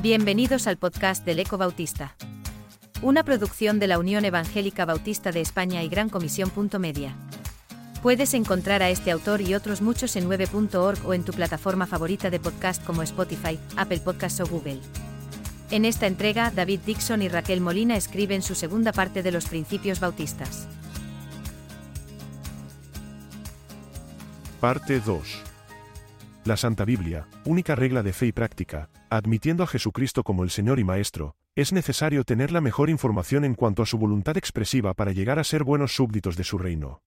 Bienvenidos al podcast del Eco Bautista. Una producción de la Unión Evangélica Bautista de España y Gran Comisión. Media. Puedes encontrar a este autor y otros muchos en 9.org o en tu plataforma favorita de podcast como Spotify, Apple Podcasts o Google. En esta entrega, David Dixon y Raquel Molina escriben su segunda parte de los principios bautistas. Parte 2. La Santa Biblia, única regla de fe y práctica, admitiendo a Jesucristo como el Señor y Maestro, es necesario tener la mejor información en cuanto a su voluntad expresiva para llegar a ser buenos súbditos de su reino.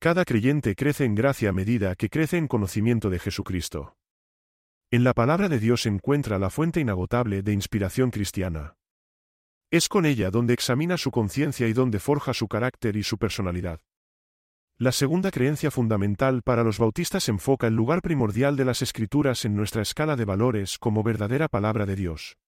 Cada creyente crece en gracia a medida que crece en conocimiento de Jesucristo. En la palabra de Dios se encuentra la fuente inagotable de inspiración cristiana. Es con ella donde examina su conciencia y donde forja su carácter y su personalidad. La segunda creencia fundamental para los bautistas enfoca el lugar primordial de las escrituras en nuestra escala de valores como verdadera palabra de Dios.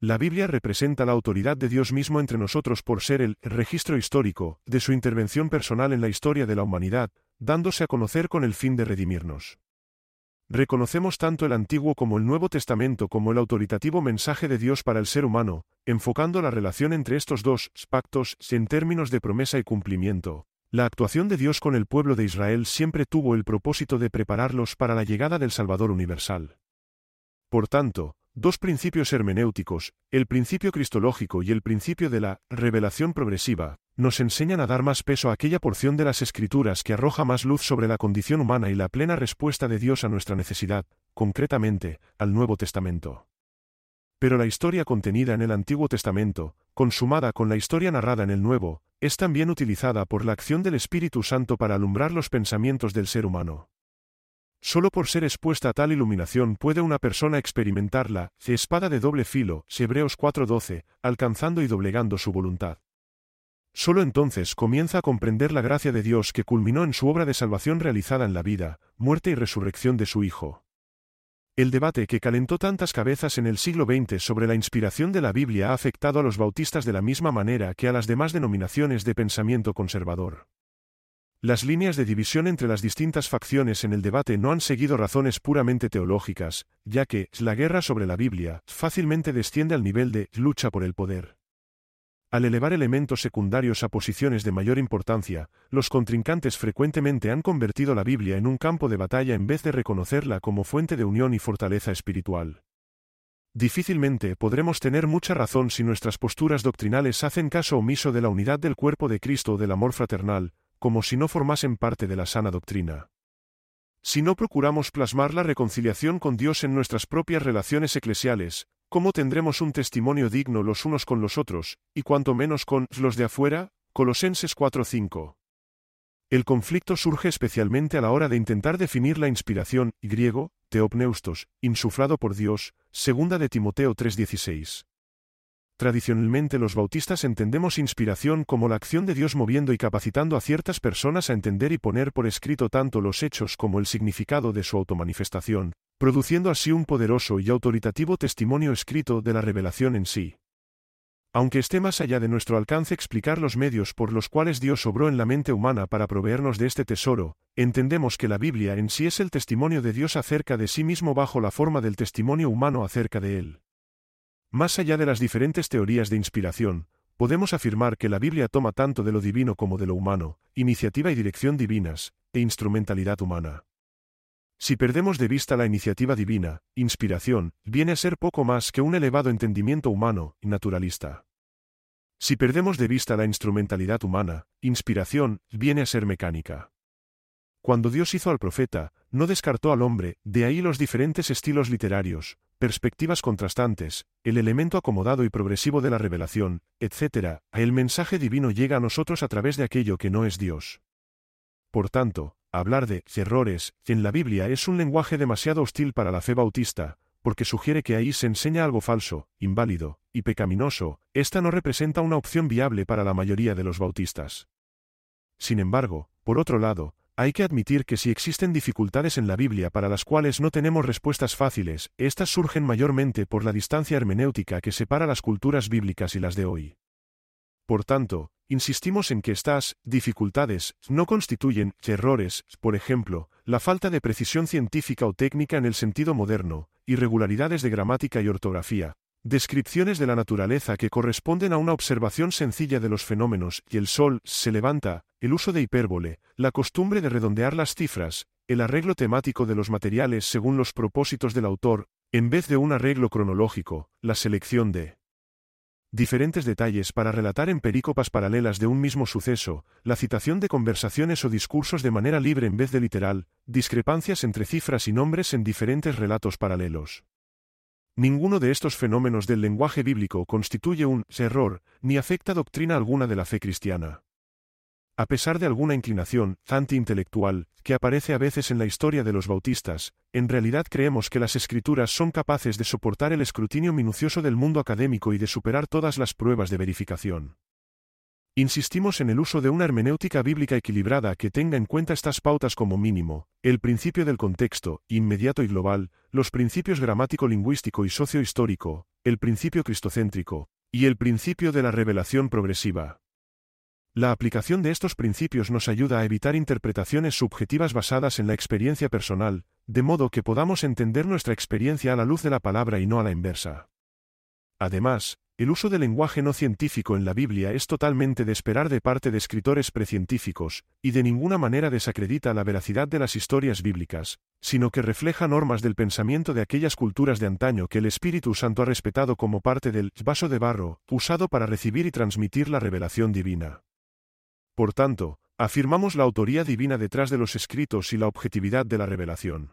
La Biblia representa la autoridad de Dios mismo entre nosotros por ser el registro histórico de su intervención personal en la historia de la humanidad, dándose a conocer con el fin de redimirnos. Reconocemos tanto el Antiguo como el Nuevo Testamento como el autoritativo mensaje de Dios para el ser humano, enfocando la relación entre estos dos pactos en términos de promesa y cumplimiento, la actuación de Dios con el pueblo de Israel siempre tuvo el propósito de prepararlos para la llegada del Salvador universal. Por tanto, dos principios hermenéuticos, el principio cristológico y el principio de la revelación progresiva, nos enseñan a dar más peso a aquella porción de las Escrituras que arroja más luz sobre la condición humana y la plena respuesta de Dios a nuestra necesidad, concretamente, al Nuevo Testamento. Pero la historia contenida en el Antiguo Testamento, consumada con la historia narrada en el Nuevo, es también utilizada por la acción del Espíritu Santo para alumbrar los pensamientos del ser humano. Solo por ser expuesta a tal iluminación puede una persona experimentar la espada de doble filo, Hebreos 4:12, alcanzando y doblegando su voluntad. Solo entonces comienza a comprender la gracia de Dios que culminó en su obra de salvación realizada en la vida, muerte y resurrección de su Hijo. El debate que calentó tantas cabezas en el siglo XX sobre la inspiración de la Biblia ha afectado a los bautistas de la misma manera que a las demás denominaciones de pensamiento conservador. Las líneas de división entre las distintas facciones en el debate no han seguido razones puramente teológicas, ya que la guerra sobre la Biblia fácilmente desciende al nivel de lucha por el poder. Al elevar elementos secundarios a posiciones de mayor importancia, los contrincantes frecuentemente han convertido la Biblia en un campo de batalla en vez de reconocerla como fuente de unión y fortaleza espiritual. Difícilmente podremos tener mucha razón si nuestras posturas doctrinales hacen caso omiso de la unidad del cuerpo de Cristo o del amor fraternal, como si no formasen parte de la sana doctrina. Si no procuramos plasmar la reconciliación con Dios en nuestras propias relaciones eclesiales, ¿Cómo tendremos un testimonio digno los unos con los otros, y cuanto menos con los de afuera? Colosenses 4:5. El conflicto surge especialmente a la hora de intentar definir la inspiración, griego, teopneustos, insuflado por Dios, segunda de Timoteo 3:16. Tradicionalmente los bautistas entendemos inspiración como la acción de Dios moviendo y capacitando a ciertas personas a entender y poner por escrito tanto los hechos como el significado de su automanifestación, produciendo así un poderoso y autoritativo testimonio escrito de la revelación en sí. Aunque esté más allá de nuestro alcance explicar los medios por los cuales Dios obró en la mente humana para proveernos de este tesoro, entendemos que la Biblia en sí es el testimonio de Dios acerca de sí mismo bajo la forma del testimonio humano acerca de Él. Más allá de las diferentes teorías de inspiración, podemos afirmar que la Biblia toma tanto de lo divino como de lo humano, iniciativa y dirección divinas, e instrumentalidad humana. Si perdemos de vista la iniciativa divina, inspiración, viene a ser poco más que un elevado entendimiento humano naturalista. Si perdemos de vista la instrumentalidad humana, inspiración, viene a ser mecánica. Cuando Dios hizo al profeta, no descartó al hombre, de ahí los diferentes estilos literarios, perspectivas contrastantes, el elemento acomodado y progresivo de la revelación, etc., el mensaje divino llega a nosotros a través de aquello que no es Dios. Por tanto, Hablar de errores en la Biblia es un lenguaje demasiado hostil para la fe bautista, porque sugiere que ahí se enseña algo falso, inválido y pecaminoso, esta no representa una opción viable para la mayoría de los bautistas. Sin embargo, por otro lado, hay que admitir que si existen dificultades en la Biblia para las cuales no tenemos respuestas fáciles, estas surgen mayormente por la distancia hermenéutica que separa las culturas bíblicas y las de hoy. Por tanto, Insistimos en que estas dificultades no constituyen errores, por ejemplo, la falta de precisión científica o técnica en el sentido moderno, irregularidades de gramática y ortografía, descripciones de la naturaleza que corresponden a una observación sencilla de los fenómenos, y el sol se levanta, el uso de hipérbole, la costumbre de redondear las cifras, el arreglo temático de los materiales según los propósitos del autor, en vez de un arreglo cronológico, la selección de diferentes detalles para relatar en perícopas paralelas de un mismo suceso, la citación de conversaciones o discursos de manera libre en vez de literal, discrepancias entre cifras y nombres en diferentes relatos paralelos. Ninguno de estos fenómenos del lenguaje bíblico constituye un error, ni afecta doctrina alguna de la fe cristiana. A pesar de alguna inclinación anti-intelectual que aparece a veces en la historia de los bautistas, en realidad creemos que las escrituras son capaces de soportar el escrutinio minucioso del mundo académico y de superar todas las pruebas de verificación. Insistimos en el uso de una hermenéutica bíblica equilibrada que tenga en cuenta estas pautas como mínimo, el principio del contexto, inmediato y global, los principios gramático-lingüístico y socio-histórico, el principio cristocéntrico, y el principio de la revelación progresiva. La aplicación de estos principios nos ayuda a evitar interpretaciones subjetivas basadas en la experiencia personal, de modo que podamos entender nuestra experiencia a la luz de la palabra y no a la inversa. Además, el uso del lenguaje no científico en la Biblia es totalmente de esperar de parte de escritores precientíficos, y de ninguna manera desacredita la veracidad de las historias bíblicas, sino que refleja normas del pensamiento de aquellas culturas de antaño que el Espíritu Santo ha respetado como parte del vaso de barro, usado para recibir y transmitir la revelación divina. Por tanto, afirmamos la autoría divina detrás de los escritos y la objetividad de la revelación.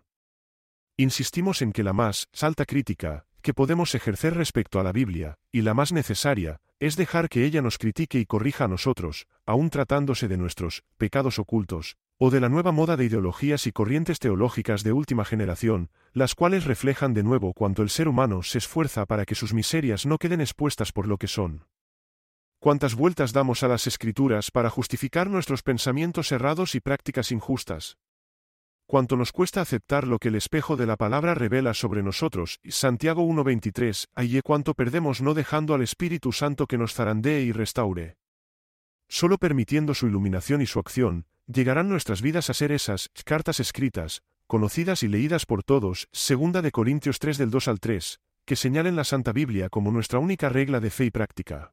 Insistimos en que la más salta crítica que podemos ejercer respecto a la Biblia, y la más necesaria, es dejar que ella nos critique y corrija a nosotros, aun tratándose de nuestros pecados ocultos, o de la nueva moda de ideologías y corrientes teológicas de última generación, las cuales reflejan de nuevo cuanto el ser humano se esfuerza para que sus miserias no queden expuestas por lo que son cuántas vueltas damos a las escrituras para justificar nuestros pensamientos errados y prácticas injustas. Cuánto nos cuesta aceptar lo que el espejo de la palabra revela sobre nosotros, Santiago 1.23, allí cuánto perdemos no dejando al Espíritu Santo que nos zarandee y restaure. Solo permitiendo su iluminación y su acción, llegarán nuestras vidas a ser esas cartas escritas, conocidas y leídas por todos, segunda de Corintios 3 del 2 al 3, que señalen la Santa Biblia como nuestra única regla de fe y práctica.